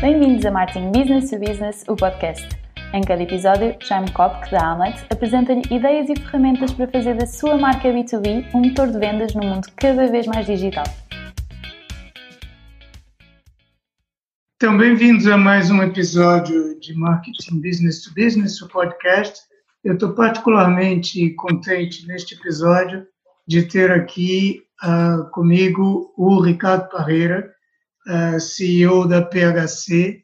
Bem-vindos a Marketing Business to Business, o podcast. Em cada episódio, Jaime Kopk, da Amlet, apresenta-lhe ideias e ferramentas para fazer da sua marca B2B um motor de vendas num mundo cada vez mais digital. Então, bem-vindos a mais um episódio de Marketing Business to Business, o podcast. Eu estou particularmente contente neste episódio de ter aqui uh, comigo o Ricardo Parreira, CEO da PHC,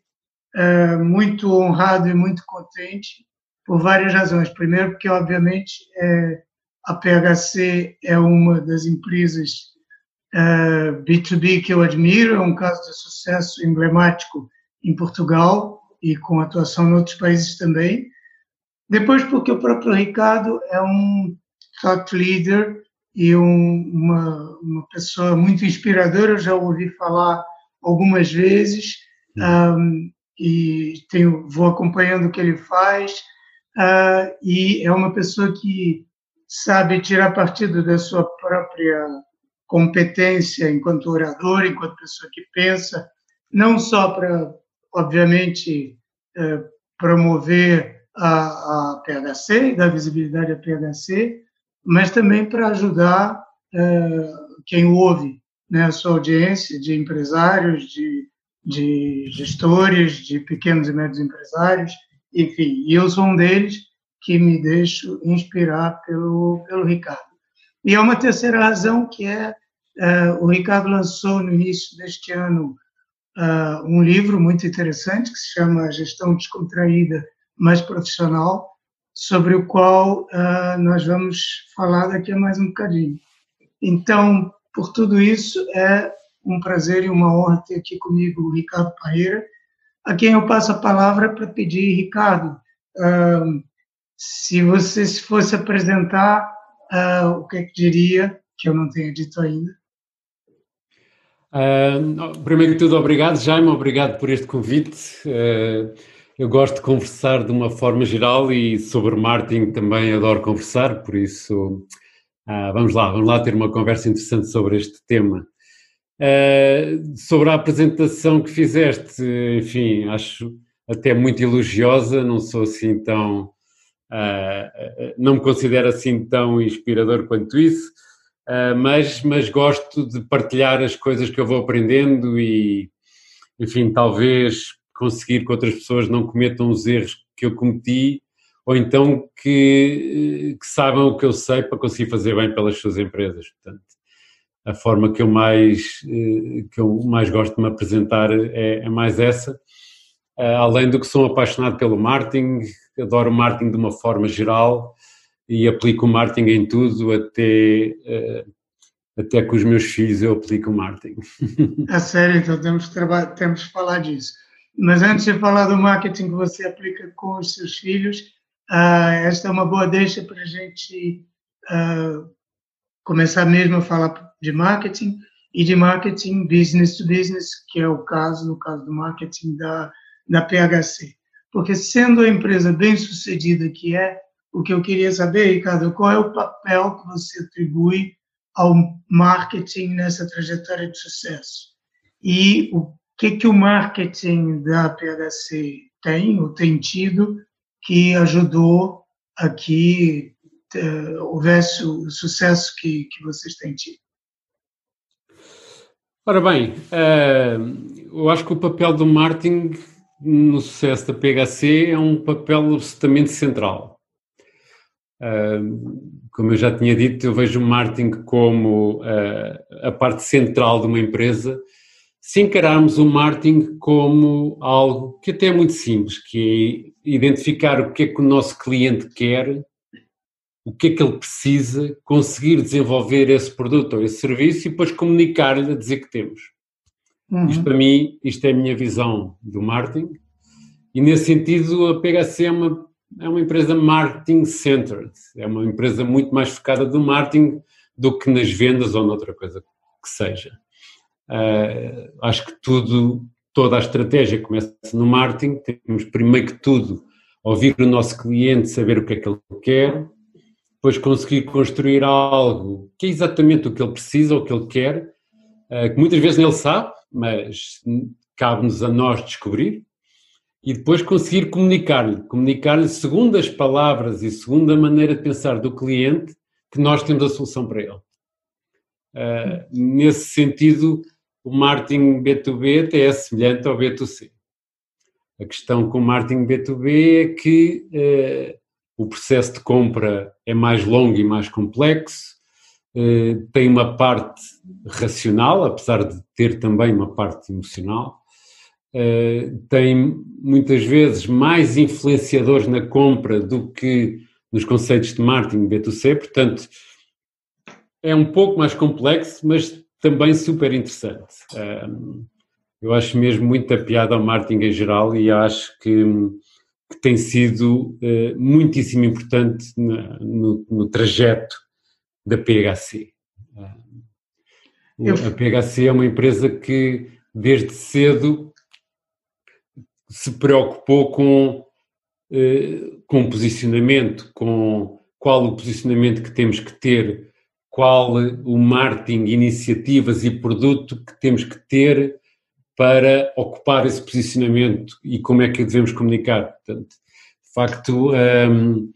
uh, muito honrado e muito contente por várias razões. Primeiro, porque, obviamente, é, a PHC é uma das empresas B2B que eu admiro, é um caso de sucesso emblemático em Portugal e com atuação em outros países também. Depois, porque o próprio Ricardo é um thought leader e um, uma, uma pessoa muito inspiradora, eu já ouvi falar algumas vezes um, e tenho, vou acompanhando o que ele faz uh, e é uma pessoa que sabe tirar partido da sua própria competência enquanto orador, enquanto pessoa que pensa, não só para, obviamente, uh, promover a, a PHC, dar visibilidade à PHC, mas também para ajudar uh, quem ouve né, a sua audiência de empresários, de, de gestores, de pequenos e médios empresários, enfim, e eu sou um deles que me deixo inspirar pelo, pelo Ricardo. E há uma terceira razão que é uh, o Ricardo lançou no início deste ano uh, um livro muito interessante que se chama Gestão Descontraída, mas Profissional, sobre o qual uh, nós vamos falar daqui a mais um bocadinho. Então, por tudo isso, é um prazer e uma honra ter aqui comigo o Ricardo Paeira, a quem eu passo a palavra para pedir, Ricardo, se você se fosse apresentar, uh, o que, é que diria, que eu não tenha dito ainda? Uh, primeiro de tudo, obrigado, Jaime, obrigado por este convite. Uh, eu gosto de conversar de uma forma geral e sobre marketing também adoro conversar, por isso ah, vamos lá, vamos lá ter uma conversa interessante sobre este tema. Uh, sobre a apresentação que fizeste, enfim, acho até muito elogiosa, não sou assim tão. Uh, não me considero assim tão inspirador quanto isso, uh, mas, mas gosto de partilhar as coisas que eu vou aprendendo e, enfim, talvez conseguir que outras pessoas não cometam os erros que eu cometi ou então que, que saibam o que eu sei para conseguir fazer bem pelas suas empresas. Portanto, a forma que eu mais, eh, que eu mais gosto de me apresentar é, é mais essa. Eh, além do que sou apaixonado pelo marketing, adoro o marketing de uma forma geral e aplico o marketing em tudo, até, eh, até com os meus filhos eu aplico o marketing. É sério, então temos temos que falar disso. Mas antes de falar do marketing que você aplica com os seus filhos, Uh, esta é uma boa deixa para a gente uh, começar mesmo a falar de marketing e de marketing business to business, que é o caso, no caso do marketing da, da PHC. Porque sendo a empresa bem sucedida que é, o que eu queria saber, Ricardo, qual é o papel que você atribui ao marketing nessa trajetória de sucesso? E o que, que o marketing da PHC tem ou tem tido que ajudou a que uh, houvesse o sucesso que, que vocês têm tido. Ora bem, uh, eu acho que o papel do marketing no sucesso da PHC é um papel absolutamente central. Uh, como eu já tinha dito, eu vejo o marketing como uh, a parte central de uma empresa. Se encararmos o marketing como algo que até é muito simples, que é identificar o que é que o nosso cliente quer, o que é que ele precisa, conseguir desenvolver esse produto ou esse serviço e depois comunicar-lhe a dizer que temos. Uhum. Isto para mim, isto é a minha visão do marketing e nesse sentido a PHC é uma, é uma empresa marketing-centered, é uma empresa muito mais focada no marketing do que nas vendas ou noutra coisa que seja. Uh, acho que tudo toda a estratégia começa no marketing, temos primeiro que tudo ouvir o nosso cliente, saber o que é que ele quer, depois conseguir construir algo que é exatamente o que ele precisa, o que ele quer, eh, que muitas vezes ele sabe, mas cabe-nos a nós descobrir e depois conseguir comunicar-lhe, comunicar-lhe segundo as palavras e segundo a maneira de pensar do cliente que nós temos a solução para ele. Uh, nesse sentido, o marketing B2B até é semelhante ao B2C. A questão com o marketing B2B é que uh, o processo de compra é mais longo e mais complexo, uh, tem uma parte racional, apesar de ter também uma parte emocional, uh, tem muitas vezes mais influenciadores na compra do que nos conceitos de marketing B2C, portanto é um pouco mais complexo, mas também super interessante. Eu acho mesmo muita piada ao marketing em geral e acho que, que tem sido uh, muitíssimo importante no, no, trajeto da PHC. Eu... A PHC é uma empresa que desde cedo se preocupou com, uh, com posicionamento, com qual o posicionamento que temos que ter, qual o marketing, iniciativas e produto que temos que ter para ocupar esse posicionamento e como é que devemos comunicar. Portanto, de facto, um,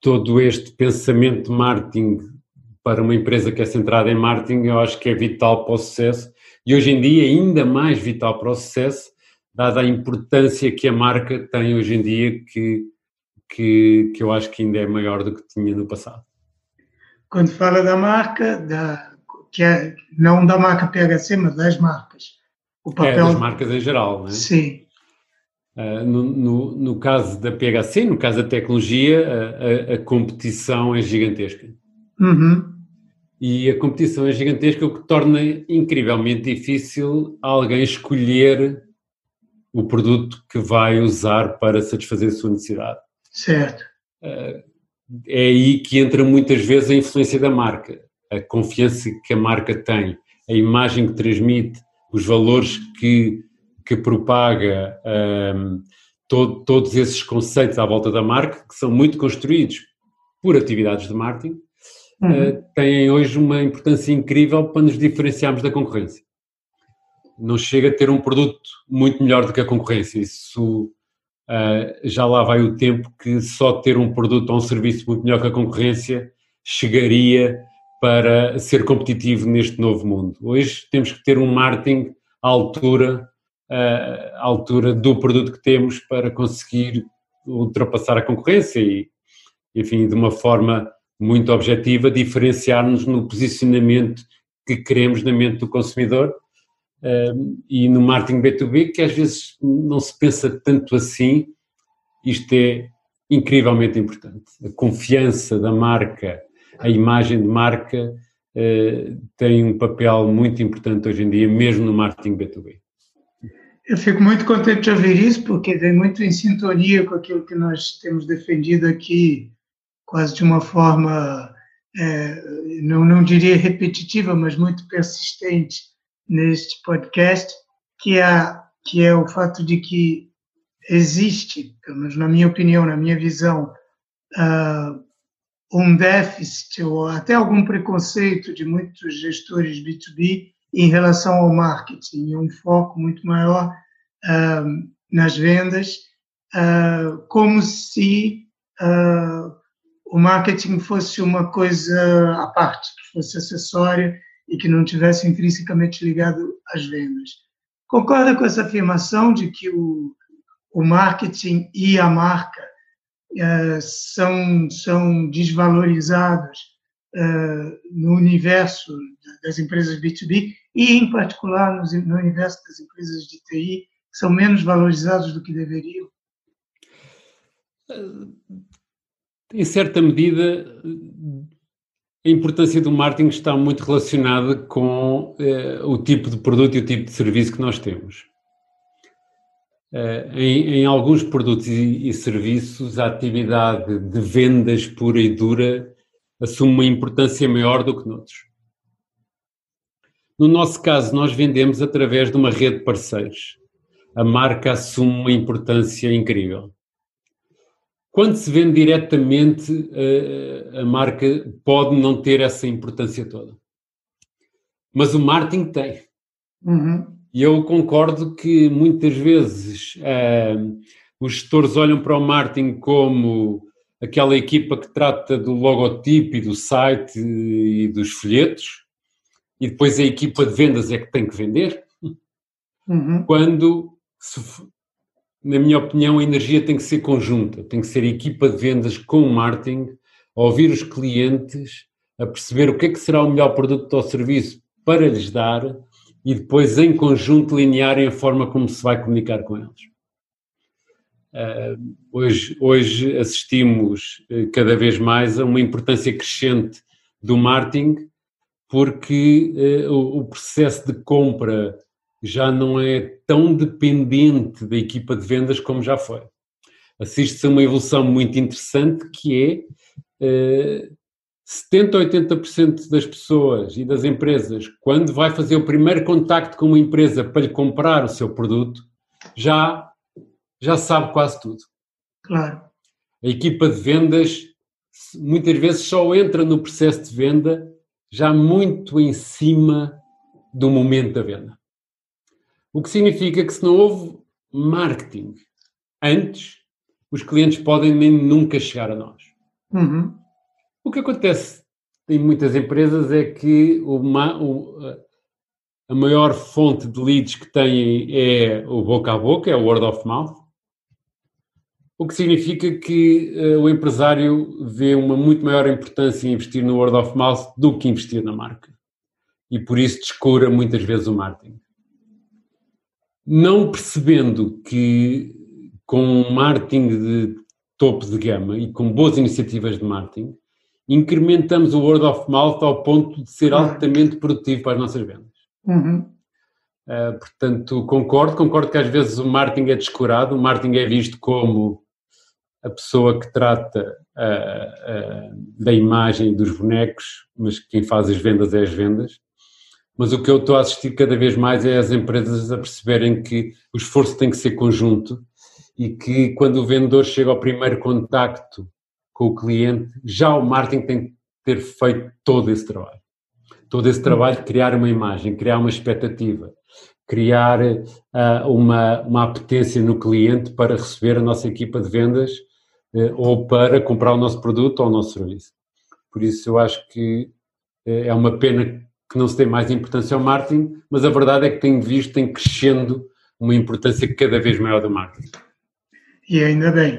todo este pensamento de marketing para uma empresa que é centrada em marketing, eu acho que é vital para o sucesso e hoje em dia ainda mais vital para o sucesso, dada a importância que a marca tem hoje em dia, que, que, que eu acho que ainda é maior do que tinha no passado. Quando fala da marca, da, que é, não da marca PHC, mas das marcas, o é, papel... É, das marcas em geral, não é? Sim. Uh, no, no, no, caso da PHC, no caso da tecnologia, a, a, a competição é gigantesca. Uhum. E a competição é gigantesca, o que torna incrivelmente difícil alguém escolher o produto que vai usar para satisfazer a sua necessidade. Certo. Uh, é aí que entra muitas vezes a influência da marca, a confiança que a marca tem, a imagem que transmite, os valores que, que propaga, um, todo, todos esses conceitos à volta da marca, que são muito construídos por atividades de marketing, uhum. uh, têm hoje uma importância incrível para nos diferenciarmos da concorrência. Não chega a ter um produto muito melhor do que a concorrência. Isso uh, já lá vai o tempo que só ter um produto ou um serviço muito melhor que a concorrência chegaria para ser competitivo neste novo mundo. Hoje temos que ter um marketing à altura, à altura do produto que temos para conseguir ultrapassar a concorrência e, enfim, de uma forma muito objetiva, diferenciar-nos no posicionamento que queremos na mente do consumidor e no marketing B2B, que às vezes não se pensa tanto assim, isto é incrivelmente importante. A confiança da marca a imagem de marca uh, tem um papel muito importante hoje em dia, mesmo no marketing B2B. Eu fico muito contente de ouvir isso, porque vem muito em sintonia com aquilo que nós temos defendido aqui, quase de uma forma, é, não, não diria repetitiva, mas muito persistente neste podcast, que é, que é o fato de que existe, pelo menos na minha opinião, na minha visão, uh, um déficit ou até algum preconceito de muitos gestores B2B em relação ao marketing, um foco muito maior uh, nas vendas, uh, como se o marketing fosse uma coisa à parte, que fosse acessória e que não tivesse intrinsecamente ligado às vendas. Concorda com essa afirmação de que o, o marketing e a marca eh, são, são desvalorizados uh, no universo das empresas B2B e, em particular, no, no universo das empresas de TI, são menos valorizados do que deveriam? Em certa medida, a importância do marketing está muito relacionada com eh, o tipo de produto e o tipo de serviço que nós temos. Eh, em, em, alguns produtos e, e, serviços, a atividade de vendas pura e dura assume uma importância maior do que noutros. No nosso caso, nós vendemos através de uma rede de parceiros. A marca assume uma importância incrível. Quando se vende diretamente, eh, a marca pode não ter essa importância toda. Mas o marketing tem. Uhum. E eu concordo que muitas vezes uh, os gestores olham para o marketing como aquela equipa que trata do logotipo e do site e dos folhetos, e depois a equipa de vendas é que tem que vender. Uhum. Quando, se, na minha opinião, a energia tem que ser conjunta, tem que ser a equipa de vendas com o marketing, a ouvir os clientes, a perceber o que é que será o melhor produto ou serviço para lhes dar e depois, em conjunto, linearem a forma como se vai comunicar com eles. Uh, hoje, hoje assistimos uh, cada vez mais a uma importância crescente do marketing, porque uh, o, o, processo de compra já não é tão dependente da equipa de vendas como já foi. Assiste-se a uma evolução muito interessante que é 70 ou 80% das pessoas e das empresas, quando vai fazer o primeiro contacto com uma empresa para lhe comprar o seu produto, já, já sabe quase tudo. Claro. A equipa de vendas muitas vezes só entra no processo de venda já muito em cima do momento da venda. O que significa que se não houve marketing antes, os clientes podem nem nunca chegar a nós. Uhum. O que acontece em muitas empresas é que uma, o, a maior fonte de leads que têm é o boca a boca, é o word of mouth, o que significa que uh, o empresário vê uma muito maior importância em investir no word of mouth do que investir na marca. E por isso descura muitas vezes o marketing. Não percebendo que com um marketing de topo de gama e com boas iniciativas de marketing, incrementamos o word of mouth ao ponto de ser altamente produtivo para as nossas vendas. Uhum. Uh, portanto, concordo, concordo que às vezes o marketing é descurado, o marketing é visto como a pessoa que trata uh, uh, da imagem dos bonecos, mas quem faz as vendas é as vendas. Mas o que eu estou a assistir cada vez mais é as empresas a perceberem que o esforço tem que ser conjunto e que quando o vendedor chega ao primeiro contacto com o cliente, já o marketing tem que ter feito todo esse trabalho. Todo esse trabalho de criar uma imagem, criar uma expectativa, criar uh, uma, uma apetência no cliente para receber a nossa equipa de vendas uh, ou para comprar o nosso produto ou o nosso serviço. Por isso eu acho que uh, é uma pena que não se dê mais importância ao marketing, mas a verdade é que tenho visto, tem crescendo uma importância cada vez maior do marketing. E ainda bem.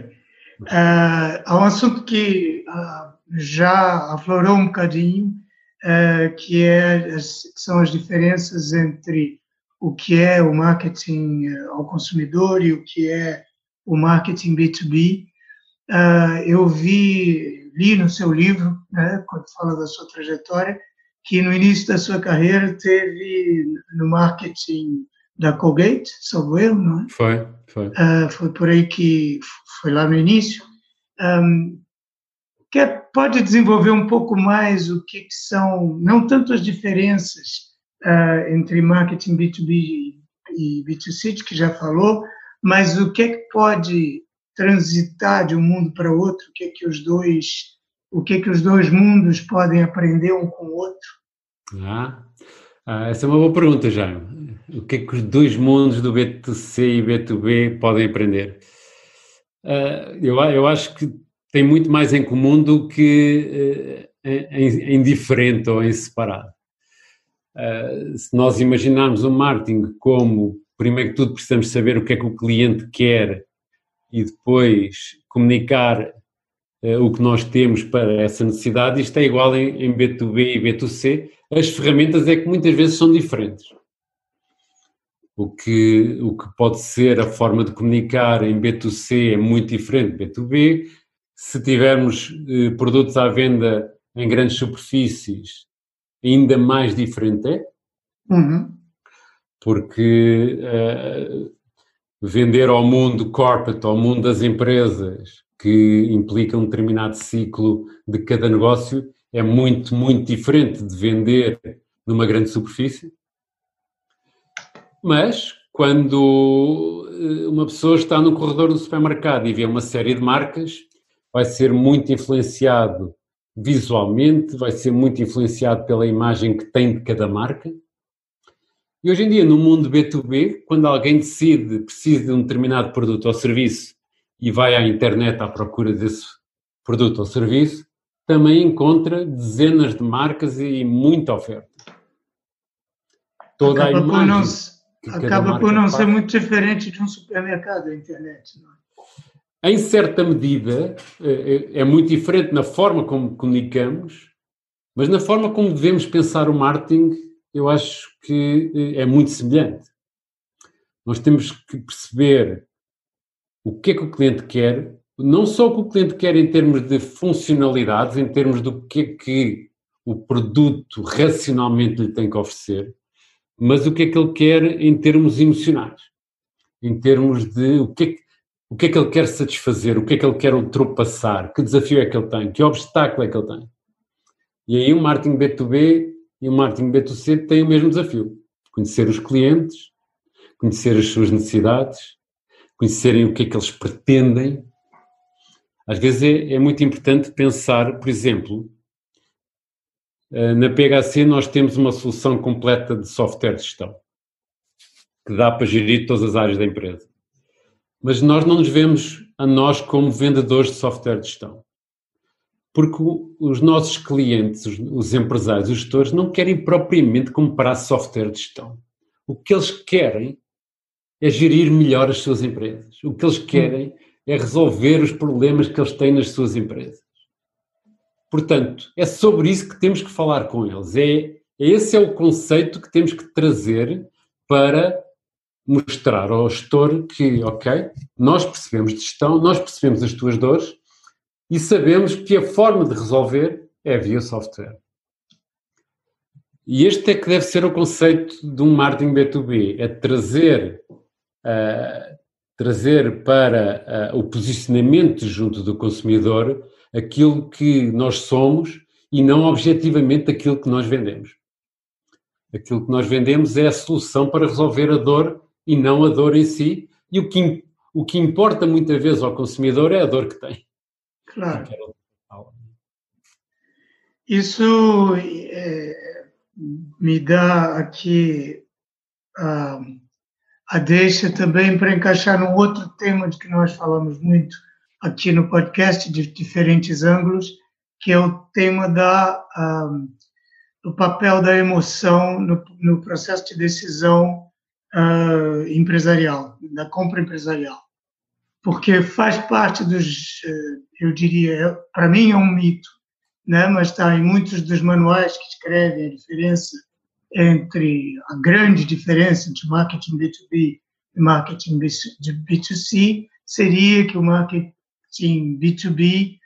Uh, há um assunto que uh, já aflorou um bocadinho, uh, que é as, são as diferenças entre o que é o marketing ao consumidor e o que é o marketing B2B. eu vi, li no seu livro, né, quando fala da sua trajetória, que no início da sua carreira teve no marketing da Colgate, salvo erro, não é? Foi, foi. Uh, foi por aí que foi lá no início. Um, quer, pode desenvolver um pouco mais o que, que são, não tanto as diferenças uh, entre marketing B2B e B2C, que já falou, mas o que é que pode transitar de um mundo para outro, o que é que os dois, o que é que os dois mundos podem aprender um com o outro? Ah, ah, essa é uma boa pergunta, Jaime. O que é que os dois mundos do B2C e B2B podem aprender? Uh, eu, eu acho que tem muito mais em comum do que uh, em, em, diferente ou em separado. Uh, se nós imaginarmos o marketing como, primeiro que tudo, precisamos saber o que é que o cliente quer e depois comunicar o que nós temos para essa necessidade, isto é igual em, em B2B e B2C, as ferramentas é que muitas vezes são diferentes. O que, o que pode ser a forma de comunicar em B2C é muito diferente de B2B. Se tivermos eh, produtos à venda em grandes superfícies, ainda mais diferente é. Uhum. Porque uh, vender ao mundo corporate, ao mundo das empresas, que implica um determinado ciclo de cada negócio, é muito, muito diferente de vender numa grande superfície. Mas, quando eh, uma pessoa está no corredor do supermercado e vê uma série de marcas, vai ser muito influenciado visualmente, vai ser muito influenciado pela imagem que tem de cada marca E hoje em dia, no mundo B2B, quando alguém decide, precisa de um determinado produto ou serviço e vai à internet à procura desse produto ou serviço, também encontra dezenas de marcas e muita oferta. Toda acaba a imagem por não, se, acaba por não ser muito diferente de um supermercado a internet. Não é? Em certa medida, é, é, é muito diferente na forma como comunicamos, mas na forma como devemos pensar o marketing, eu acho que eh, é muito semelhante. Nós temos que perceber o que é que o cliente quer, não só o que o cliente quer em termos de funcionalidades, em termos do que é que o produto racionalmente lhe tem que oferecer, mas o que é que ele quer em termos emocionais, em termos de o que é que, o que, é que ele quer satisfazer, o que é que ele quer ultrapassar, que desafio é que ele tem, que obstáculo é que ele tem. E aí o marketing B2B e o marketing B2C têm o mesmo desafio, conhecer os clientes, conhecer as suas necessidades, conhecerem o que é que eles pretendem. Às vezes é, é muito importante pensar, por exemplo, eh, na PHC nós temos uma solução completa de software de gestão que dá para gerir todas as áreas da empresa. Mas nós não nos vemos a nós como vendedores de software de gestão. Porque os nossos clientes, os empresários, os gestores, não querem propriamente comprar software de gestão. O que eles querem é gerir melhor as suas empresas. O que eles querem é resolver os problemas que eles têm nas suas empresas. Portanto, é sobre isso que temos que falar com eles. É, esse é o conceito que temos que trazer para mostrar ao gestor que, ok, nós percebemos de gestão, nós percebemos as tuas dores e sabemos que a forma de resolver é via software. E este é que deve ser o conceito de um marketing B2B, é trazer, uh, trazer para uh, o posicionamento junto do consumidor aquilo que nós somos e não objetivamente aquilo que nós vendemos. Aquilo que nós vendemos é a solução para resolver a dor e não a dor em si, e o que, o que importa muitas vezes ao consumidor é a dor que tem. Claro. Isso é, me dá aqui a, a deixa também para encaixar num outro tema de que nós falamos muito, aqui no podcast de diferentes ângulos, que é o tema da um, do papel da emoção no, no processo de decisão uh, empresarial, da compra empresarial, porque faz parte dos, eu diria, para mim é um mito, né? Mas está em muitos dos manuais que escrevem a diferença entre a grande diferença entre marketing B2B e marketing B2C seria que o marketing Sim, B2B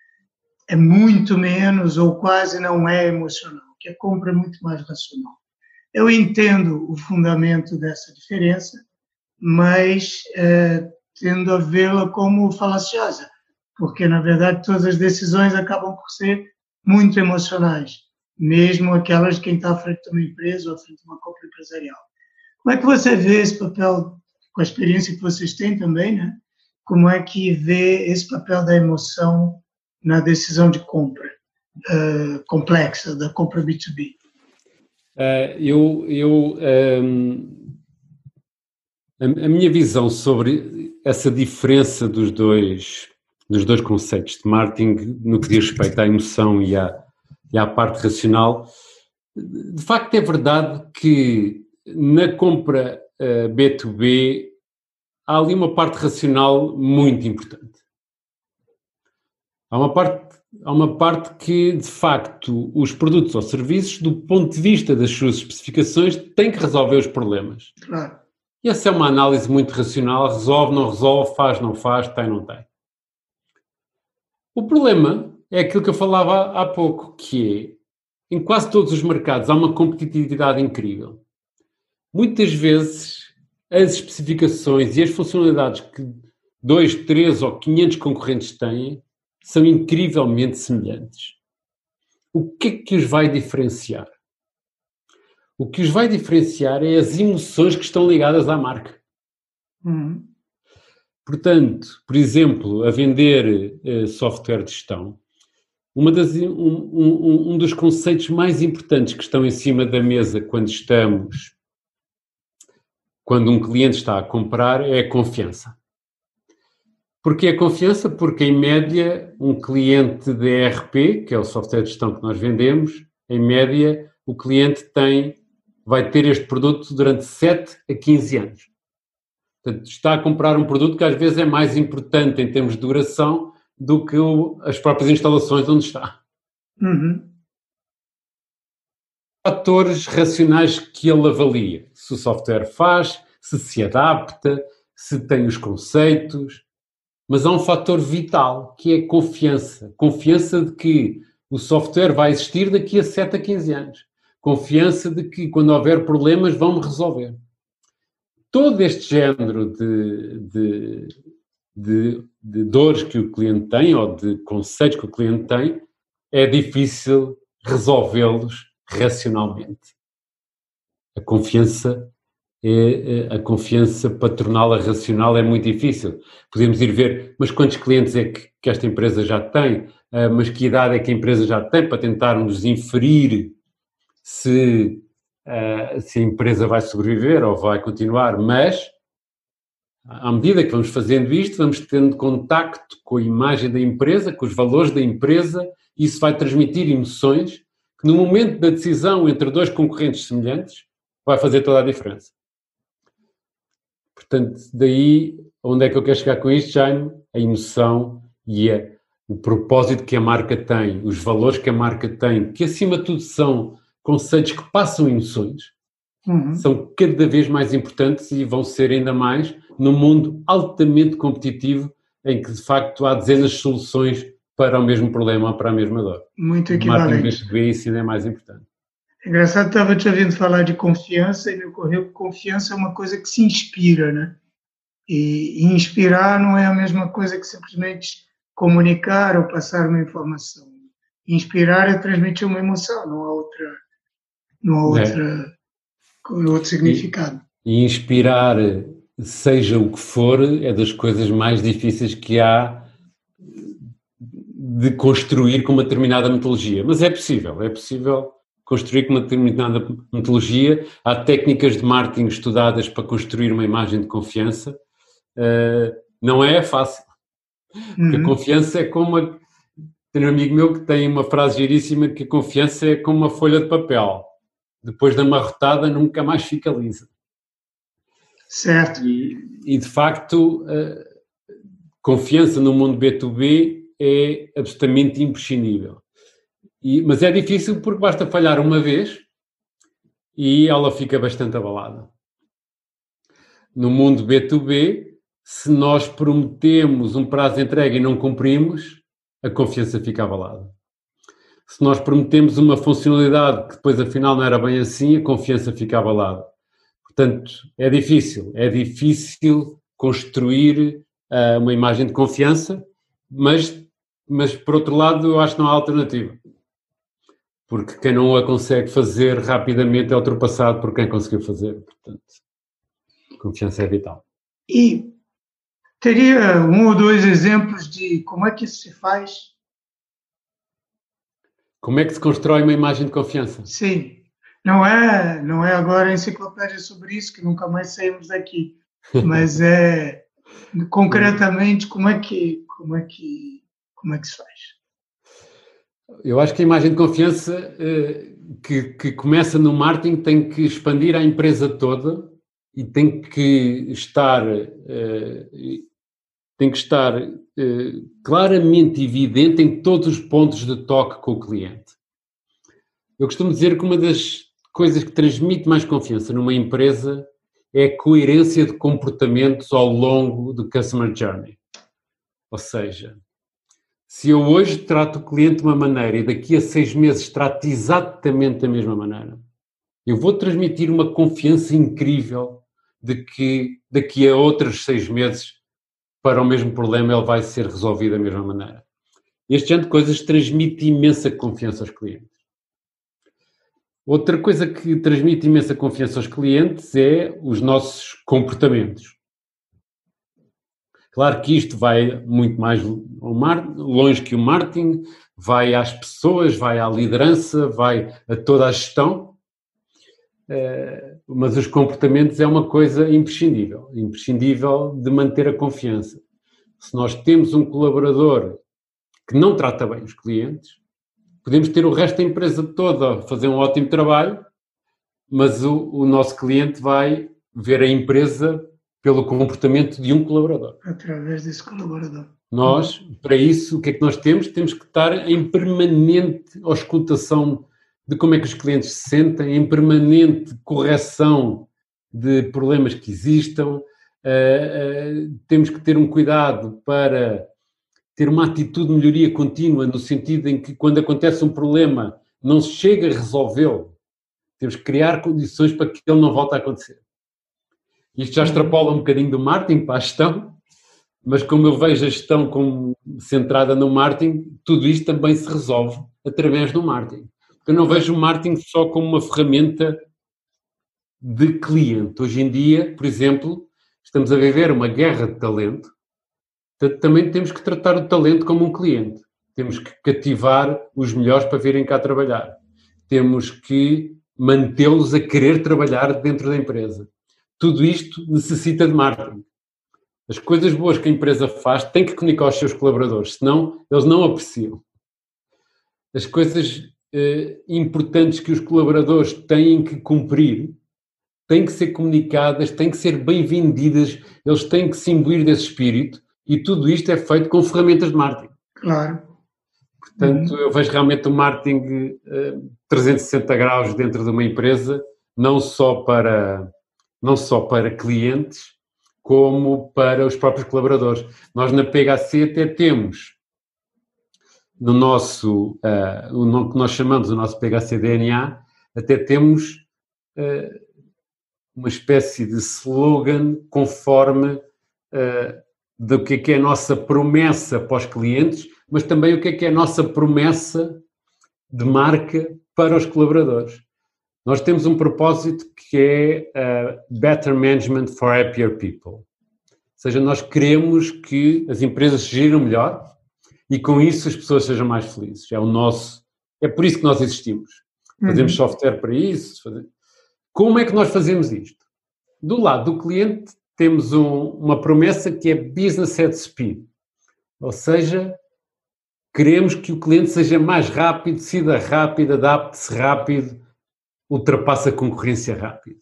é muito menos ou quase não é emocional, que a compra é muito mais racional. Eu entendo o fundamento dessa diferença, mas é, tendo a vê-la como falaciosa, porque na verdade todas as decisões acabam por ser muito emocionais, mesmo aquelas de quem está à frente de uma empresa ou à frente de uma compra empresarial. Como é que você vê esse papel, com a experiência que vocês têm também, né? como é que vê esse papel da emoção na decisão de compra uh, complexa, da compra B2B? Uh, eh, eu, eu um, ehm, a, a, minha visão sobre essa diferença dos dois, dos dois conceitos de marketing no que diz respeito à emoção e à, e à parte racional, de facto é verdade que na compra uh, eh, B2B há ali uma parte racional muito importante. Há uma parte, há uma parte que, de facto, os produtos ou serviços, do ponto de vista das suas especificações, têm que resolver os problemas. Claro. E essa é uma análise muito racional, resolve, não resolve, faz, não faz, tem, não tem. O problema é aquilo que eu falava há pouco, que é, em quase todos os mercados há uma competitividade incrível. Muitas vezes as especificações e as funcionalidades que dois, três ou 500 concorrentes têm são incrivelmente semelhantes. O que é que os vai diferenciar? O que os vai diferenciar é as emoções que estão ligadas à marca. Uhum. Portanto, por exemplo, a vender uh, software de gestão, das, um, um, um dos conceitos mais importantes que estão em cima da mesa quando estamos quando um cliente está a comprar é a confiança. Porquê a confiança? Porque, em média, um cliente de ERP, que é o software de gestão que nós vendemos, em média, o cliente tem, vai ter este produto durante 7 a 15 anos. Portanto, está a comprar um produto que às vezes é mais importante em termos de duração do que o, as próprias instalações onde está. Uhum. Fatores racionais que ele avalia. Se o software faz, se se adapta, se tem os conceitos. Mas há um fator vital, que é confiança. Confiança de que o software vai existir daqui a 7 a 15 anos. Confiança de que quando houver problemas vão resolver todo este género de, de, de, de, dores que o cliente tem ou de conceitos que o cliente tem, é difícil resolvê-los racionalmente. A confiança é, é, a confiança patronal a racional é muito difícil. Podemos ir ver, mas quantos clientes é que, que esta empresa já tem? Uh, mas que idade é que a empresa já tem para tentarmos inferir se uh, se a empresa vai sobreviver ou vai continuar, mas à medida que vamos fazendo isto, vamos tendo contacto com a imagem da empresa, com os valores da empresa, e isso vai transmitir emoções que no momento da decisão entre dois concorrentes semelhantes vai fazer toda a diferença. Portanto, daí onde é que eu quero chegar com isto, Jaime? A emoção e a, o propósito que a marca tem, os valores que a marca tem, que acima de tudo são conceitos que passam emoções uhum. são cada vez mais importantes e vão ser ainda mais num mundo altamente competitivo em que de facto há dezenas de soluções para o mesmo problema ou para a mesma dor. Muito equivalente. Martin isso ainda é mais importante. Engraçado, estava te ouvindo falar de confiança e me ocorreu que confiança é uma coisa que se inspira, né? E, e inspirar não é a mesma coisa que simplesmente comunicar ou passar uma informação. Inspirar é transmitir uma emoção, não há outra numa é. outra, com outro significado. E, e inspirar, seja o que for, é das coisas mais difíceis que há de construir com uma determinada metodologia. Mas é possível, é possível construir com uma determinada metodologia. Há técnicas de marketing estudadas para construir uma imagem de confiança. Uh, não é fácil. Porque uhum. a confiança é como. A... Tenho um amigo meu que tem uma frase giríssima que a confiança é como uma folha de papel depois da marrotada nunca mais fica lisa. Certo. E, e de facto, confiança no mundo B2B é absolutamente imprescindível. E, mas é difícil porque basta falhar uma vez e ela fica bastante abalada. No mundo B2B, se nós prometemos um prazo de entrega e não cumprimos, a confiança fica abalada se nós prometemos uma funcionalidade que depois afinal não era bem assim, a confiança fica abalada. Portanto, é difícil, é difícil construir uh, uma imagem de confiança, mas, mas por outro lado eu acho que não há alternativa. Porque quem não a consegue fazer rapidamente é ultrapassado por quem conseguiu fazer. Portanto, confiança é vital. E teria um ou dois exemplos de como é que isso se faz como é que se constrói uma imagem de confiança? Sim, não é, não é agora a enciclopédia sobre isso que nunca mais saímos daqui, mas é concretamente como é que como é que como é que se faz? Eu acho que a imagem de confiança eh, que, que começa no marketing tem que expandir a empresa toda e tem que estar eh, tem que estar claramente evidente em todos os pontos de toque com o cliente. Eu costumo dizer que uma das coisas que transmite mais confiança numa empresa é a coerência de comportamentos ao longo do customer journey. Ou seja, se eu hoje trato o cliente de uma maneira e daqui a seis meses trato exatamente da mesma maneira, eu vou transmitir uma confiança incrível de que daqui a outros seis meses para o mesmo problema ele vai ser resolvido da mesma maneira. Este género de coisas transmite imensa confiança aos clientes. Outra coisa que transmite imensa confiança aos clientes é os nossos comportamentos. Claro que isto vai muito mais longe que o marketing, vai às pessoas, vai à liderança, vai a toda a gestão. Mas os comportamentos é uma coisa imprescindível, imprescindível de manter a confiança. Se nós temos um colaborador que não trata bem os clientes, podemos ter o resto da empresa toda a fazer um ótimo trabalho, mas o, o nosso cliente vai ver a empresa pelo comportamento de um colaborador. Através desse colaborador. Nós, para isso, o que é que nós temos? Temos que estar em permanente auscultação de como é que os clientes se sentem, em permanente correção de problemas que existam. Uh, uh, temos que ter um cuidado para ter uma atitude de melhoria contínua, no sentido em que, quando acontece um problema, não se chega a resolvê-lo. Temos que criar condições para que ele não volte a acontecer. Isto já extrapola um bocadinho do marketing para a gestão, mas como eu vejo a gestão como centrada no marketing, tudo isto também se resolve através do marketing. Eu não vejo o marketing só como uma ferramenta de cliente. Hoje em dia, por exemplo, estamos a viver uma guerra de talento, portanto, também temos que tratar o talento como um cliente. Temos que cativar os melhores para virem cá trabalhar. Temos que mantê-los a querer trabalhar dentro da empresa. Tudo isto necessita de marketing. As coisas boas que a empresa faz tem que comunicar aos seus colaboradores, senão eles não apreciam. As coisas eh, importantes que os colaboradores têm que cumprir têm que ser comunicadas, têm que ser bem vendidas, eles têm que se imbuir desse espírito e tudo isto é feito com ferramentas de marketing. Claro. Portanto, uhum. eu vejo realmente o marketing eh, 360 graus dentro de uma empresa, não só para, não só para clientes, como para os próprios colaboradores. Nós na PHC até temos no nosso, uh, o que nós chamamos o nosso PHC DNA, até temos uh, uma espécie de slogan conforme uh, do que é, que é a nossa promessa para os clientes, mas também o que é que é a nossa promessa de marca para os colaboradores. Nós temos um propósito que é uh, Better Management for Happier People. Ou seja, nós queremos que as empresas se giram melhor e com isso as pessoas sejam mais felizes. É o nosso, é por isso que nós existimos. Fazemos uhum. software para isso. Como é que nós fazemos isto? Do lado do cliente temos um, uma promessa que é business at speed. Ou seja, queremos que o cliente seja mais rápido, decida rápido, adapte-se rápido, ultrapassa a concorrência rápido.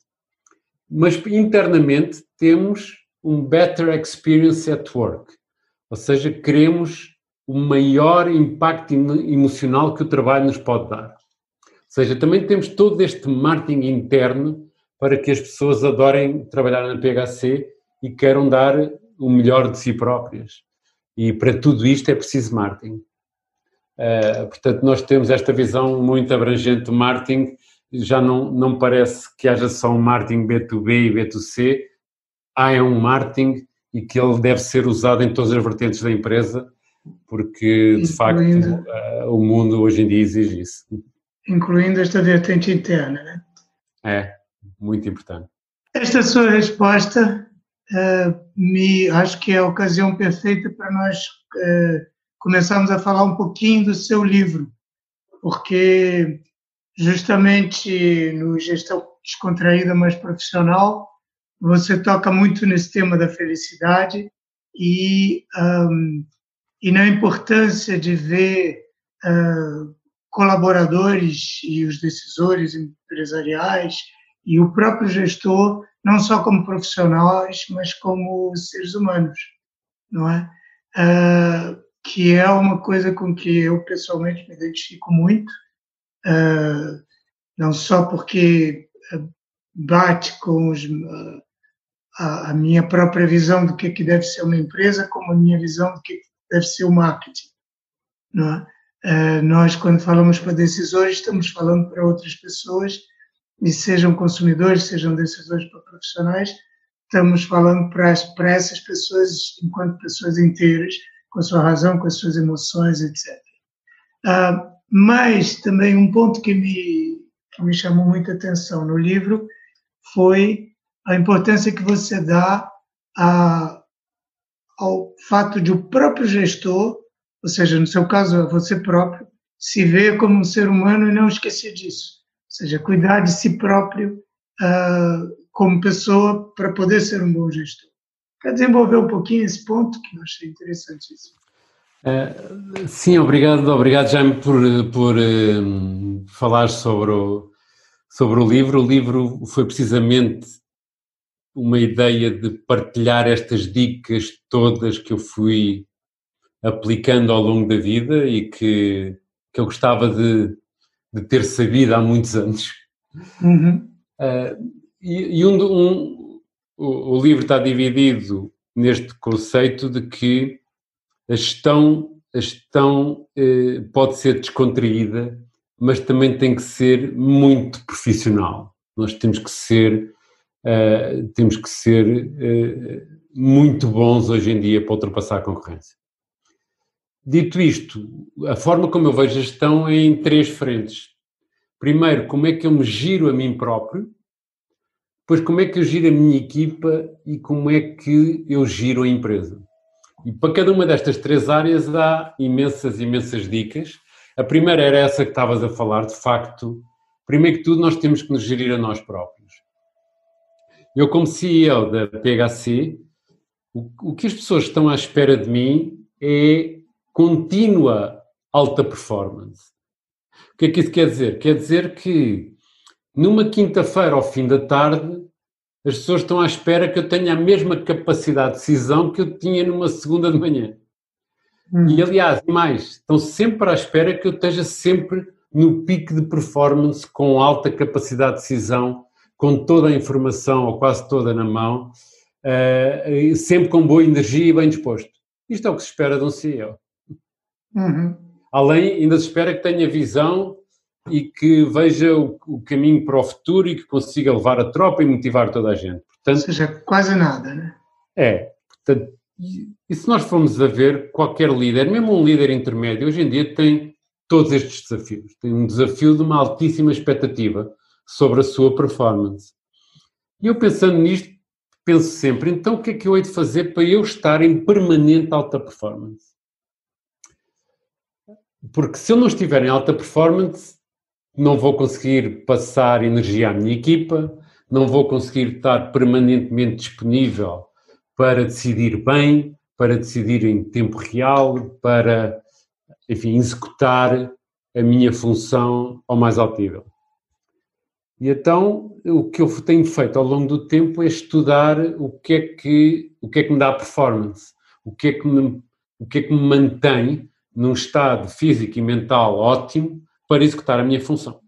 Mas internamente temos um better experience at work, ou seja, queremos o maior impacto emocional que o trabalho nos pode dar. Ou seja, também temos todo este marketing interno para que as pessoas adorem trabalhar na PHC e queiram dar o melhor de si próprias. E para tudo isto é preciso marketing. Uh, portanto, nós temos esta visão muito abrangente do marketing já não, não parece que haja só um marketing B2B e B2C, há é um marketing e que ele deve ser usado em todas as vertentes da empresa, porque de facto uh, o mundo hoje em dia exige isso. Incluindo esta vertente interna, né? É, muito importante. Esta sua resposta uh, me acho que é a ocasião perfeita para nós uh, começarmos a falar um pouquinho do seu livro, porque justamente no gestão descontraída, mais profissional, você toca muito nesse tema da felicidade e, um, e na importância de ver uh, colaboradores e os decisores empresariais e o próprio gestor não só como profissionais, mas como seres humanos, não é? Uh, que é uma coisa com que eu pessoalmente me identifico muito uh, não só porque bate com os, a, a, minha própria visão do que, é que deve ser uma empresa, como a minha visão do que deve ser o marketing. É? uh, nós, quando falamos para decisores, estamos falando para outras pessoas, e sejam consumidores, sejam decisores para profissionais, estamos falando para, para essas pessoas enquanto pessoas inteiras, com a sua razão, com as suas emoções, etc. Uh, mas também um ponto que me, que me chamou muita atenção no livro foi a importância que você dá a, ao fato de o próprio gestor, ou seja, no seu caso, você próprio, se ver como um ser humano e não esquecer disso. Ou seja, cuidar de si próprio uh, como pessoa para poder ser um bom gestor. Quer desenvolver um pouquinho esse ponto que eu achei interessantíssimo. Uh, sim, obrigado, obrigado Jaime por, por uh, falar sobre o, sobre o livro. O livro foi precisamente uma ideia de partilhar estas dicas todas que eu fui aplicando ao longo da vida e que, que eu gostava de, de ter sabido há muitos anos. Uhum. Uh, e, e um, um, o, o livro está dividido neste conceito de que a gestão, a gestão eh, pode ser descontraída, mas também tem que ser muito profissional. Nós temos que ser, uh, temos que ser uh, muito bons hoje em dia para ultrapassar a concorrência. Dito isto, a forma como eu vejo a gestão é em três frentes. Primeiro, como é que eu me giro a mim próprio, depois como é que eu giro a minha equipa e como é que eu giro a empresa. E para cada uma destas três áreas há imensas, imensas dicas. A primeira era essa que estavas a falar, de facto, primeiro que tudo nós temos que nos gerir a nós próprios. Eu como CEO da PHC, o, o que as pessoas estão à espera de mim é contínua alta performance. O que é que isso quer dizer? Quer dizer que numa quinta-feira ao fim da tarde, as pessoas estão à espera que eu tenha a mesma capacidade de decisão que eu tinha numa segunda de manhã. Hum. E aliás, mais, estão sempre à espera que eu esteja sempre no pico de performance, com alta capacidade de decisão, com toda a informação, ou quase toda na mão, uh, sempre com boa energia e bem disposto. Isto é o que se espera de um CEO. Uhum. Além, ainda se espera que tenha visão e que veja o, o, caminho para o futuro e que consiga levar a tropa e motivar toda a gente. Portanto, Ou seja, quase nada, né? É. Portanto, e se nós formos a ver, qualquer líder, mesmo um líder intermédio, hoje em dia tem todos estes desafios. Tem um desafio de uma altíssima expectativa sobre a sua performance. E eu pensando nisto, penso sempre, então o que é que eu hei de fazer para eu estar em permanente alta performance? Porque se eu não estiver em alta performance, não vou conseguir passar energia à minha equipa, não vou conseguir estar permanentemente disponível para decidir bem, para decidir em tempo real, para, enfim, executar a minha função ao mais alto nível. E então, o que eu tenho feito ao longo do tempo é estudar o que é que, o que, é que me dá performance, o que é que me, o que é que me mantém num estado físico e mental ótimo para executar a minha função.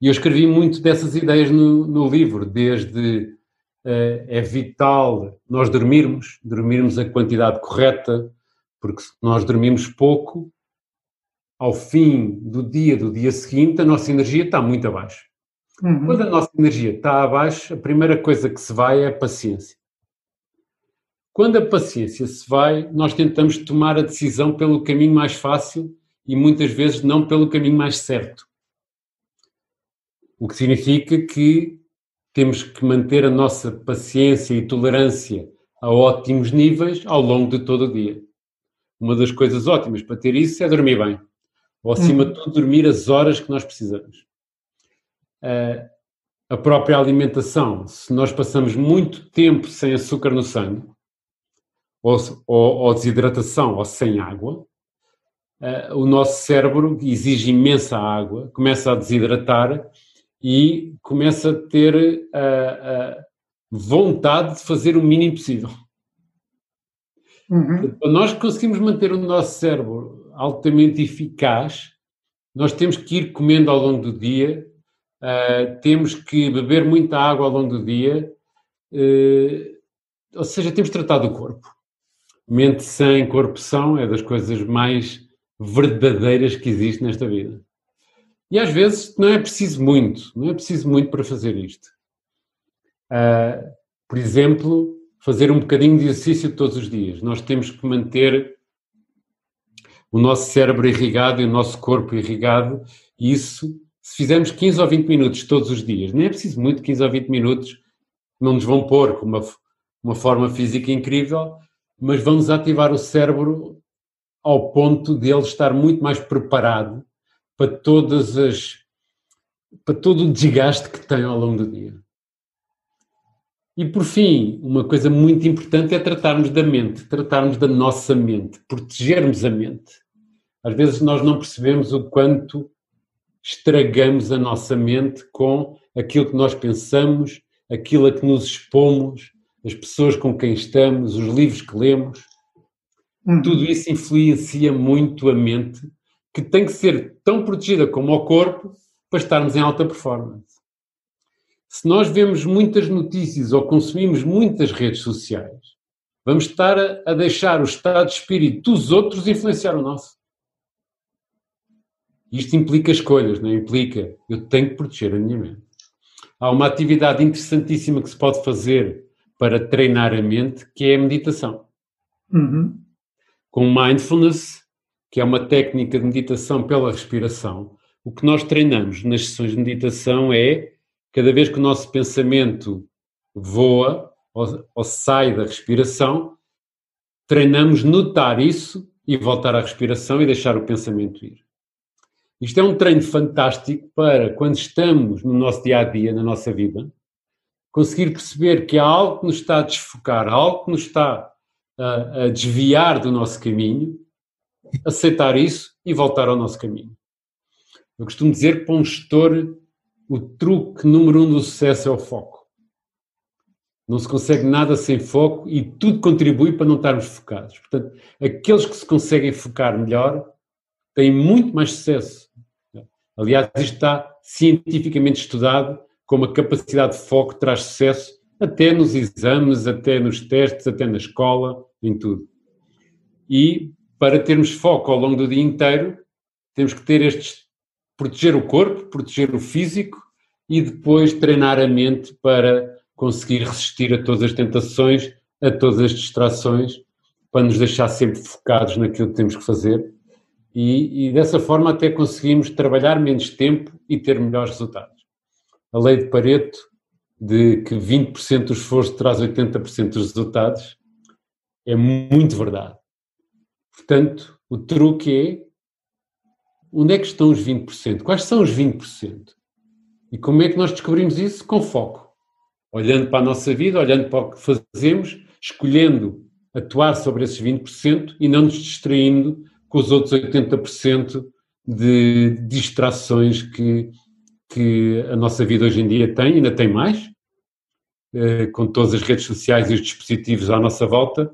E eu escrevi muito dessas ideias no, no livro, desde uh, é vital nós dormirmos, dormirmos a quantidade correta, porque se nós dormimos pouco, ao fim do dia, do dia seguinte, a nossa energia está muito abaixo. Uhum. Quando a nossa energia está abaixo, a primeira coisa que se vai é a paciência. Quando a paciência se vai, nós tentamos tomar a decisão pelo caminho mais fácil e muitas vezes não pelo caminho mais certo. O que significa que temos que manter a nossa paciência e tolerância a ótimos níveis ao longo de todo o dia. Uma das coisas ótimas para ter isso é dormir bem. Ou, acima de tudo, dormir as horas que nós precisamos. Uh, a própria alimentação, se nós passamos muito tempo sem açúcar no sangue, ou, ou, ou desidratação ou sem água, uh, o nosso cérebro exige imensa água, começa a desidratar e começa a ter a, a vontade de fazer o mínimo possível. Uhum. Para nós conseguimos manter o nosso cérebro altamente eficaz, nós temos que ir comendo ao longo do dia, uh, temos que beber muita água ao longo do dia, uh, ou seja, temos tratado o corpo. Mente sem corpo são é das coisas mais verdadeiras que existe nesta vida. E às vezes não é preciso muito, não é preciso muito para fazer isto. Uh, por exemplo, fazer um bocadinho de exercício todos os dias. Nós temos que manter o nosso cérebro irrigado e o nosso corpo irrigado, e isso, se fizermos 15 ou 20 minutos todos os dias, nem é preciso muito 15 ou 20 minutos, não nos vão pôr com uma, uma forma física incrível, mas vamos ativar o cérebro ao ponto de ele estar muito mais preparado para todas as para todo o desgaste que tem ao longo do dia. E por fim, uma coisa muito importante é tratarmos da mente, tratarmos da nossa mente, protegermos a mente. Às vezes nós não percebemos o quanto estragamos a nossa mente com aquilo que nós pensamos, aquilo a que nos expomos, as pessoas com quem estamos, os livros que lemos. Uhum. Tudo isso influencia muito a mente, que tem que ser tão protegida como o corpo para estarmos em alta performance. Se nós vemos muitas notícias ou consumimos muitas redes sociais, vamos estar a, a deixar o estado de espírito dos outros influenciar o nosso. Isto implica escolhas, não é? implica eu tenho que proteger a minha mente. Há uma atividade interessantíssima que se pode fazer para treinar a mente, que é a meditação. Uhum. Com mindfulness, que é uma técnica de meditação pela respiração, o que nós treinamos nas sessões de meditação é, cada vez que o nosso pensamento voa ou, ou sai da respiração, treinamos notar isso e voltar à respiração e deixar o pensamento ir. Isto é um treino fantástico para quando estamos no nosso dia a dia, na nossa vida, conseguir perceber que há algo que nos está a desfocar, algo que nos está a, a desviar do nosso caminho, aceitar isso e voltar ao nosso caminho. Eu costumo dizer que para um gestor o truque número um do sucesso é o foco. Não se consegue nada sem foco e tudo contribui para não estarmos focados. Portanto, aqueles que se conseguem focar melhor têm muito mais sucesso. Aliás, isto está cientificamente estudado como a capacidade de foco traz sucesso até nos exames, até nos testes, até na escola, em tudo. E para termos foco ao longo do dia inteiro, temos que ter estes proteger o corpo, proteger o físico e depois treinar a mente para conseguir resistir a todas as tentações, a todas as distrações, para nos deixar sempre focados naquilo que temos que fazer. E, e dessa forma até conseguimos trabalhar menos tempo e ter melhores resultados. A lei de Pareto, de que 20% do esforço traz 80% dos resultados, é muito verdade. Portanto, o truque é onde é que estão os 20%? Quais são os 20%? E como é que nós descobrimos isso? Com foco. Olhando para a nossa vida, olhando para o que fazemos, escolhendo atuar sobre esses 20% e não nos distraindo com os outros 80% de distrações que, que a nossa vida hoje em dia tem, ainda tem mais, eh, com todas as redes sociais e os dispositivos à nossa volta,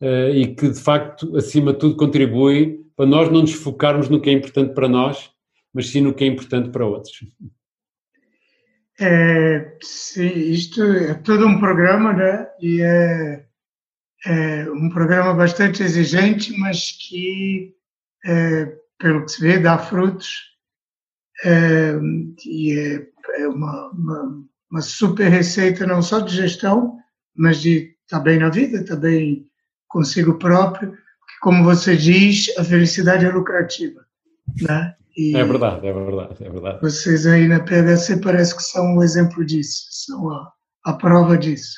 eh, e que de facto, acima de tudo, contribui para nós não nos focarmos no que é importante para nós, mas sim no que é importante para outros. É, sim, isto é todo um programa, né? E é, é um programa bastante exigente, mas que, é, pelo que se vê, dá frutos. É, e é, é uma, uma, uma, super receita não só de gestão, mas de estar tá bem na vida, estar tá bem consigo próprio como você diz, a felicidade é lucrativa. Né? E é verdade, é verdade, é verdade. Vocês aí na PHC parece que são um exemplo disso, são a, a prova disso.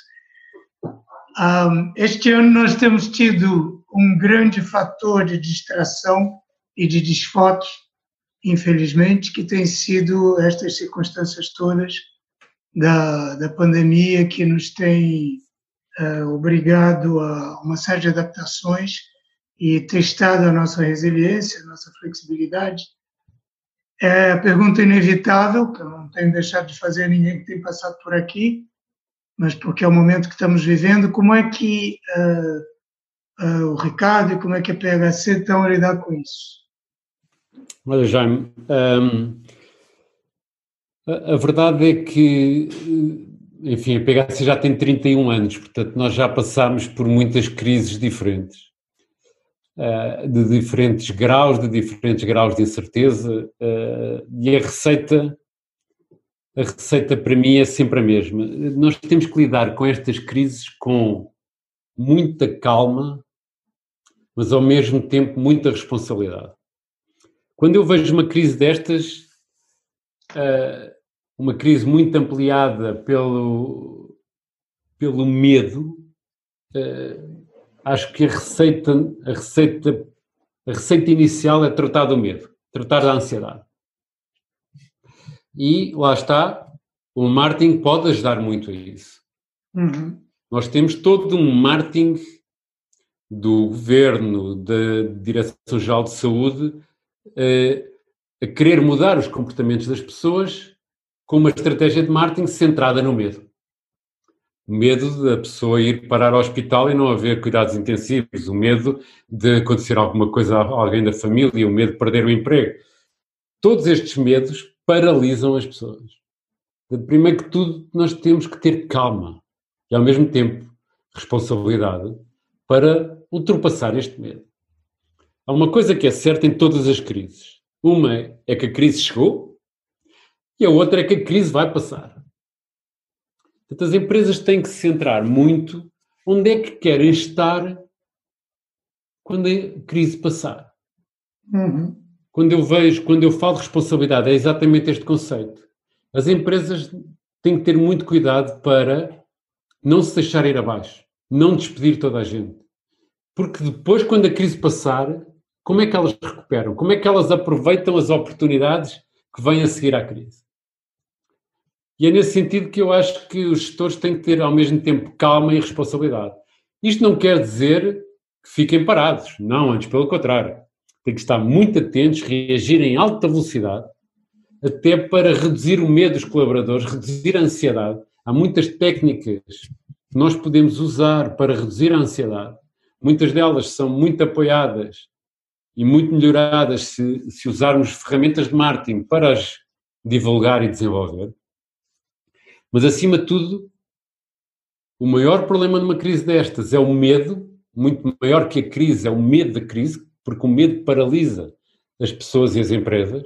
Um, este ano nós temos tido um grande fator de distração e de desfotos, infelizmente, que tem sido estas circunstâncias todas da, da pandemia que nos tem uh, obrigado a uma série de adaptações e testado a nossa resiliência, a nossa flexibilidade. É a pergunta inevitável, que eu não tenho deixado de fazer a ninguém que tem passado por aqui, mas porque é o momento que estamos vivendo, como é que uh, uh, o Ricardo e como é que a PHC estão a lidar com isso? Olha, Jaime, um, a, a verdade é que enfim, a PHC já tem 31 anos, portanto, nós já passámos por muitas crises diferentes. Eh, de diferentes graus, de diferentes graus de incerteza, e a receita, a receita para mim é sempre a mesma. Nós temos que lidar com estas crises com muita calma, mas ao mesmo tempo muita responsabilidade. Quando eu vejo uma crise destas, eh, uma crise muito ampliada pelo, pelo medo, acho que a receita, a receita, a receita inicial é tratar do medo, tratar da ansiedade. E lá está, o marketing pode ajudar muito a isso. Uhum. Nós temos todo um marketing do governo, da Direção-Geral de Saúde, eh, a querer mudar os comportamentos das pessoas com uma estratégia de marketing centrada no medo. O medo da pessoa ir parar ao hospital e não haver cuidados intensivos, o medo de acontecer alguma coisa a alguém da família, o medo de perder o emprego. Todos estes medos paralisam as pessoas. Primeiro que tudo, nós temos que ter calma e, ao mesmo tempo, responsabilidade para ultrapassar este medo. Há uma coisa que é certa em todas as crises. Uma é que a crise chegou e a outra é que a crise vai passar. Portanto, as empresas têm que se centrar muito onde é que querem estar quando a crise passar. Uhum. Quando eu vejo, quando eu falo de responsabilidade, é exatamente este conceito. As empresas têm que ter muito cuidado para não se deixar ir abaixo, não despedir toda a gente. Porque depois, quando a crise passar, como é que elas recuperam? Como é que elas aproveitam as oportunidades que vêm a seguir à crise? E é nesse sentido que eu acho que os gestores têm que ter ao mesmo tempo calma e responsabilidade. Isto não quer dizer que fiquem parados, não, antes pelo contrário. Têm que estar muito atentos, reagir em alta velocidade, até para reduzir o medo dos colaboradores, reduzir a ansiedade. Há muitas técnicas que nós podemos usar para reduzir a ansiedade. Muitas delas são muito apoiadas e muito melhoradas se, se usarmos ferramentas de marketing para as divulgar e desenvolver. Mas, acima de tudo, o maior problema numa crise destas é o medo, muito maior que a crise, é o medo da crise, porque o medo paralisa as pessoas e as empresas.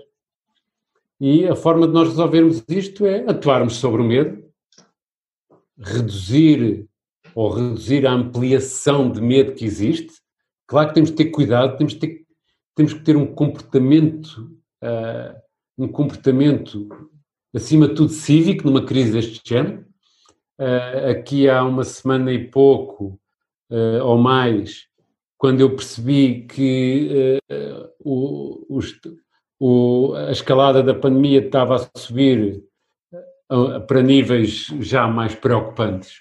E a forma de nós resolvermos isto é atuarmos sobre o medo, reduzir ou reduzir a ampliação de medo que existe. Claro que temos de ter cuidado, temos de ter, temos que ter um comportamento, uh, um comportamento acima de tudo cívico numa crise deste género. Uh, aqui há uma semana e pouco uh, ou mais, quando eu percebi que o, os, o, a escalada da pandemia estava a subir para níveis já mais preocupantes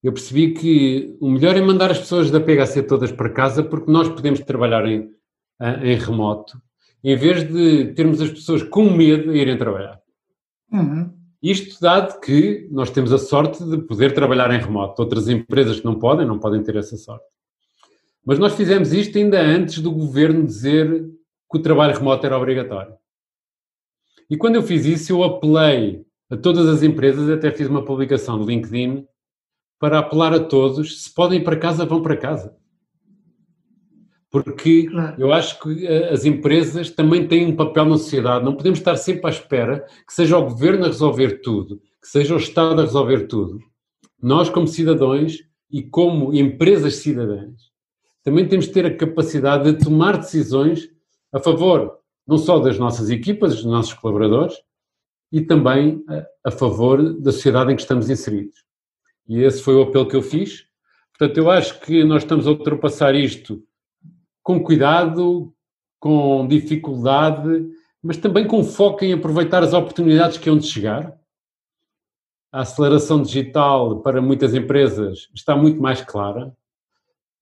eu percebi que o melhor é mandar as pessoas da PHC todas para casa, porque nós podemos trabalhar em, em remoto, em vez de termos as pessoas com medo de irem trabalhar. Uhum. Isto dado que nós temos a sorte de poder trabalhar em remoto. Outras empresas que não podem, não podem ter essa sorte. Mas nós fizemos isto ainda antes do governo dizer que o trabalho remoto era obrigatório. E quando eu fiz isso, eu apelei a todas as empresas, até fiz uma publicação no LinkedIn, para apelar a todos, se podem ir para casa, vão para casa. Porque claro. eu acho que eh, as empresas também têm um papel na sociedade, não podemos estar sempre à espera que seja o governo a resolver tudo, que seja o Estado a resolver tudo. Nós, como cidadãos e como empresas cidadãs, também temos de ter a capacidade de tomar decisões a favor não só das nossas equipas, dos nossos colaboradores, e também a, a favor da sociedade em que estamos inseridos. E esse foi o apelo que eu fiz. Portanto, eu acho que nós estamos a ultrapassar isto com cuidado, com dificuldade, mas também com foco em aproveitar as oportunidades que hão de chegar. A aceleração digital para muitas empresas está muito mais clara.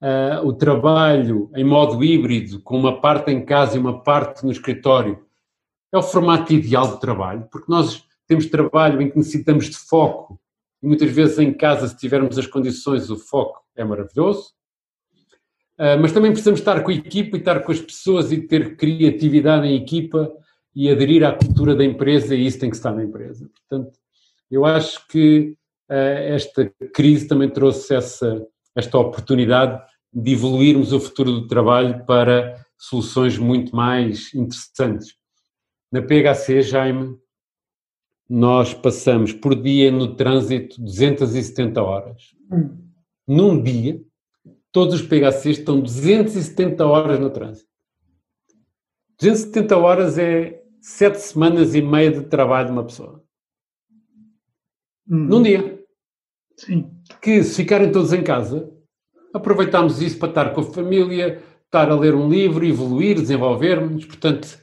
Uh, o trabalho em modo híbrido, com uma parte em casa e uma parte no escritório, é o formato ideal de trabalho, porque nós temos trabalho em que necessitamos de foco e muitas vezes em casa, se tivermos as condições, o foco é maravilhoso. Uh, mas também precisamos estar com a equipa e estar com as pessoas e ter criatividade em equipa e aderir à cultura da empresa e isso tem que estar na empresa. Portanto, eu acho que uh, esta crise também trouxe essa, esta oportunidade de evoluirmos o futuro do trabalho para soluções muito mais interessantes. Na PHC, Jaime, nós passamos por dia no trânsito 270 horas. Hum. Num dia, todos os PHCs estão 270 horas no trânsito. 270 horas é sete semanas e meia de trabalho de uma pessoa. Hum. Num dia. Sim. Que se ficarem todos em casa, aproveitamos isso para estar com a família, estar a ler um livro, evoluir, desenvolvermos. Portanto,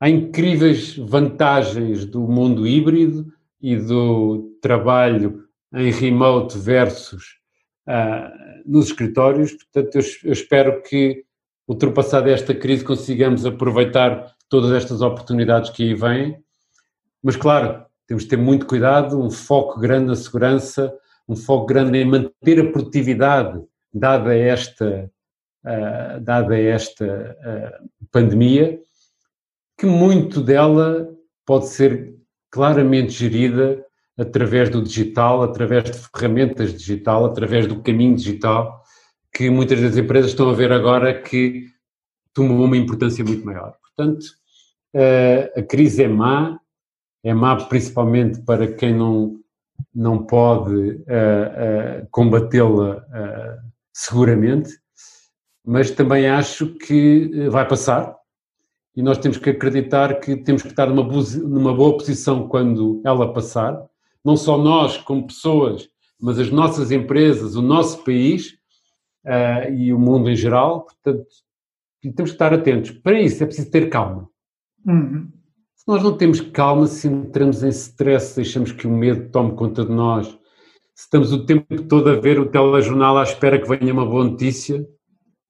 há incríveis vantagens do mundo híbrido e do trabalho em remote versus uh, nos escritórios. Portanto, eu, eu espero que, ultrapassada esta crise, consigamos aproveitar todas estas oportunidades que aí vêm. Mas, claro, temos de ter muito cuidado, um foco grande na segurança, um foco grande em manter a produtividade, dada esta, uh, dada esta uh, pandemia, que muito dela pode ser claramente gerida através do digital, através de ferramentas digital, através do caminho digital, que muitas das empresas estão a ver agora que tomou uma importância muito maior. Portanto, uh, a crise é má, é má principalmente para quem não, não pode uh, uh, combatê-la uh, seguramente, mas também acho que vai passar e nós temos que acreditar que temos que estar numa, numa boa posição quando ela passar, não só nós como pessoas, mas as nossas empresas, o nosso país e o mundo em geral, portanto, temos que estar atentos. Para isso é preciso ter calma. Uhum nós não temos calma, se entramos em stress, deixamos que o medo tome conta de nós, se estamos o tempo todo a ver o telejornal à espera que venha uma boa notícia,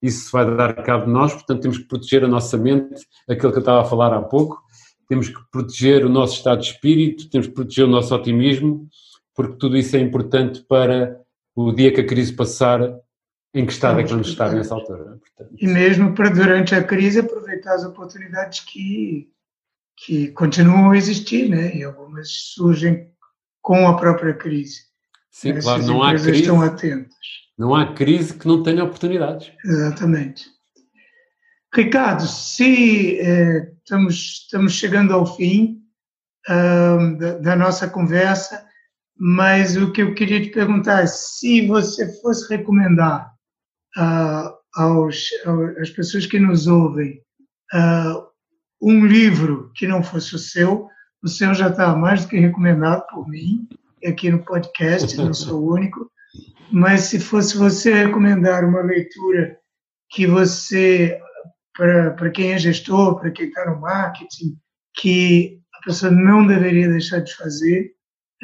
isso vai dar cabo de nós, portanto temos que proteger a nossa mente, aquilo que eu estava a falar há pouco, temos que proteger o nosso estado de espírito, temos que proteger o nosso otimismo, porque tudo isso é importante para o dia que a crise passar, em que estado é que vamos estar nessa altura. Portanto, e mesmo para durante a crise aproveitar as oportunidades que que continuam a existir, né? e algumas surgem com a própria crise. Sim, Essas claro, não há crise. estão atentas. Não há crise que não tenha oportunidades. Exatamente. Ricardo, se eh, estamos, estamos chegando ao fim uh, da, da, nossa conversa, mas o que eu queria te perguntar é se você fosse recomendar uh, aos, às pessoas que nos ouvem uh, um livro que não fosse o seu, o seu já está mais do que recomendado por mim, aqui no podcast, não sou o único, mas se fosse você recomendar uma leitura que você, para quem é gestor, para quem está no marketing, que a pessoa não deveria deixar de fazer,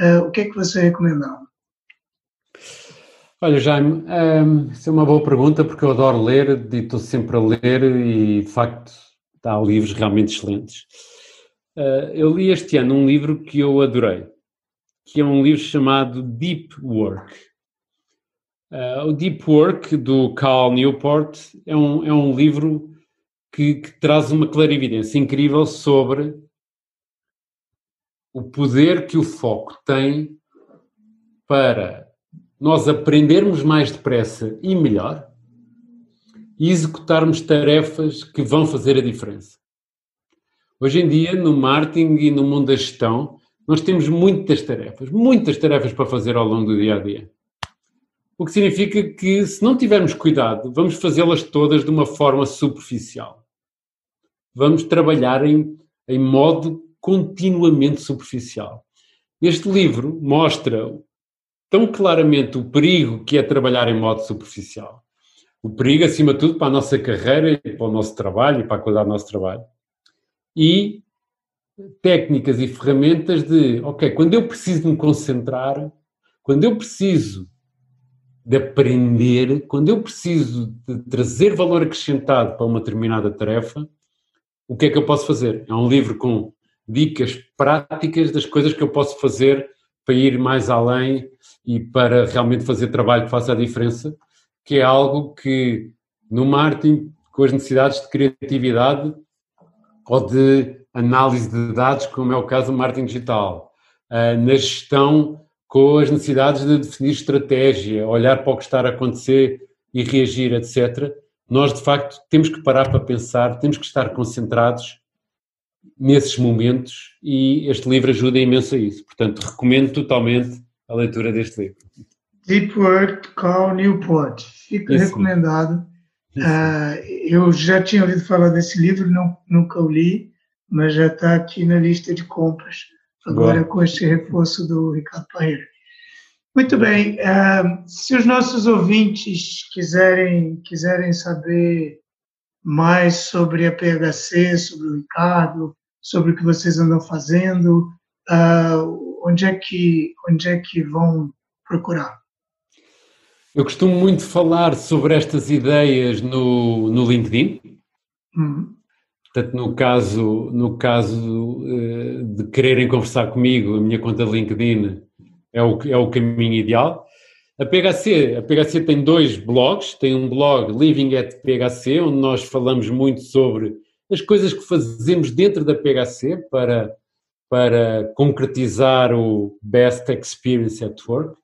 uh, o que é que você recomendava? Olha, Jaime, um, isso é uma boa pergunta porque eu adoro ler estou sempre a ler e, de facto, há livros realmente excelentes. Uh, eu li este ano um livro que eu adorei, que é um livro chamado Deep Work. Uh, o Deep Work, do Cal Newport, é um, é um livro que, que traz uma clarividência incrível sobre o poder que o foco tem para nós aprendermos mais depressa e melhor e executarmos tarefas que vão fazer a diferença. Hoje em dia, no marketing e no mundo da gestão, nós temos muitas tarefas, muitas tarefas para fazer ao longo do dia a dia. O que significa que, se não tivermos cuidado, vamos fazê-las todas de uma forma superficial. Vamos trabalhar em, em modo continuamente superficial. Este livro mostra tão claramente o perigo que é trabalhar em modo superficial o perigo, acima de tudo, para a nossa carreira, para o nosso trabalho e para a qualidade do nosso trabalho. E técnicas e ferramentas de, ok, quando eu preciso me concentrar, quando eu preciso de aprender, quando eu preciso de trazer valor acrescentado para uma determinada tarefa, o que é que eu posso fazer? É um livro com dicas práticas das coisas que eu posso fazer para ir mais além e para realmente fazer trabalho que faça a diferença que é algo que no marketing, com as necessidades de criatividade ou de análise de dados, como é o caso do marketing digital, ah, na gestão com as necessidades de definir estratégia, olhar para o que está a acontecer e reagir, etc. Nós, de facto, temos que parar para pensar, temos que estar concentrados nesses momentos e este livro ajuda imenso a isso. Portanto, recomendo totalmente a leitura deste livro. Deep Work Call Newport. Fica Isso. recomendado. Uh, eu já tinha ouvido falar desse livro, não, nunca o li, mas já está aqui na lista de compras, agora Boa. com este reforço do Ricardo Paeira. Muito bem, uh, se os nossos ouvintes quiserem, quiserem saber mais sobre a PHC, sobre o Ricardo, sobre o que vocês andam fazendo, uh, onde, é que, onde é que vão procurar? Eu costumo muito falar sobre estas ideias no, no LinkedIn. Hum. Portanto, no caso, no caso uh, de quererem conversar comigo, a minha conta LinkedIn é o, é o caminho ideal. A PHC, a PHC tem dois blogs, tem um blog Living at PHC, onde nós falamos muito sobre as coisas que fazemos dentro da PHC para, para concretizar o Best Experience at Work.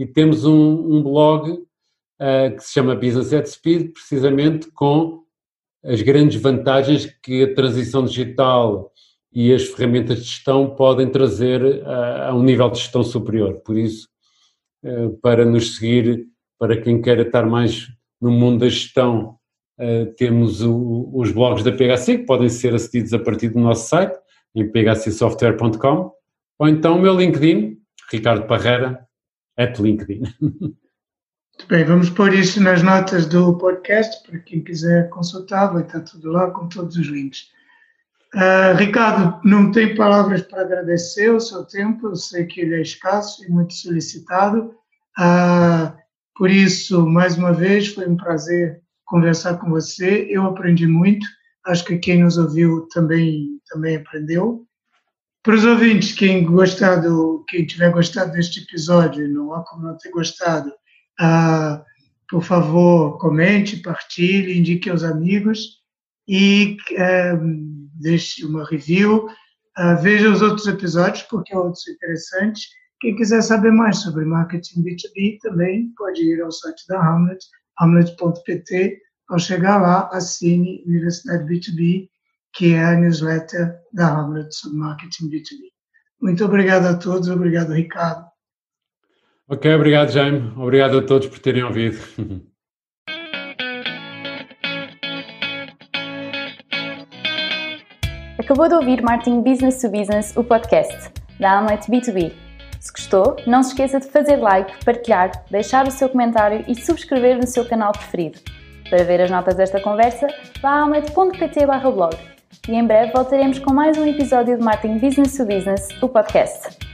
E temos um, um blog uh, que se chama Business at Speed, precisamente com as grandes vantagens que a transição digital e as ferramentas de gestão podem trazer a, a um nível de gestão superior. Por isso, uh, para nos seguir, para quem queira estar mais no mundo da gestão, uh, temos o, os blogs da PHC, que podem ser acedidos a partir do nosso site, em phcsoftware.com, ou então o meu LinkedIn, Ricardo Parreira, at LinkedIn. Bem, vamos pôr isso nas notas do podcast para quem quiser consultar, vai estar tudo lá com todos os links. Uh, Ricardo, não tenho palavras para agradecer o seu tempo, eu sei que ele é escasso e muito solicitado. Uh, por isso, mais uma vez, foi um prazer conversar com você. Eu aprendi muito, acho que quem nos ouviu também, também aprendeu. Para os ouvintes, quem, gostado, quem tiver gostado deste episódio, não há como não ter gostado, ah, por favor, comente, partilhe, indique aos amigos e é, deixe uma review. Ah, veja os outros episódios, porque outros interessantes. Quem quiser saber mais sobre marketing B2B também pode ir ao site da Hamlet, hamlet.pt. Ao chegar lá, assine Universidade B2B, que é a newsletter da Hamlet sobre marketing B2B. Muito obrigado a todos, obrigado, Ricardo. Ok, obrigado, Jaime. Obrigado a todos por terem ouvido. Acabou de ouvir Marketing Business to Business, o podcast da Amlet B2B. Se gostou, não se esqueça de fazer like, partilhar, deixar o seu comentário e subscrever no seu canal preferido. Para ver as notas desta conversa, vá a amlet.pt blog. E em breve voltaremos com mais um episódio de Marketing Business to Business, o podcast.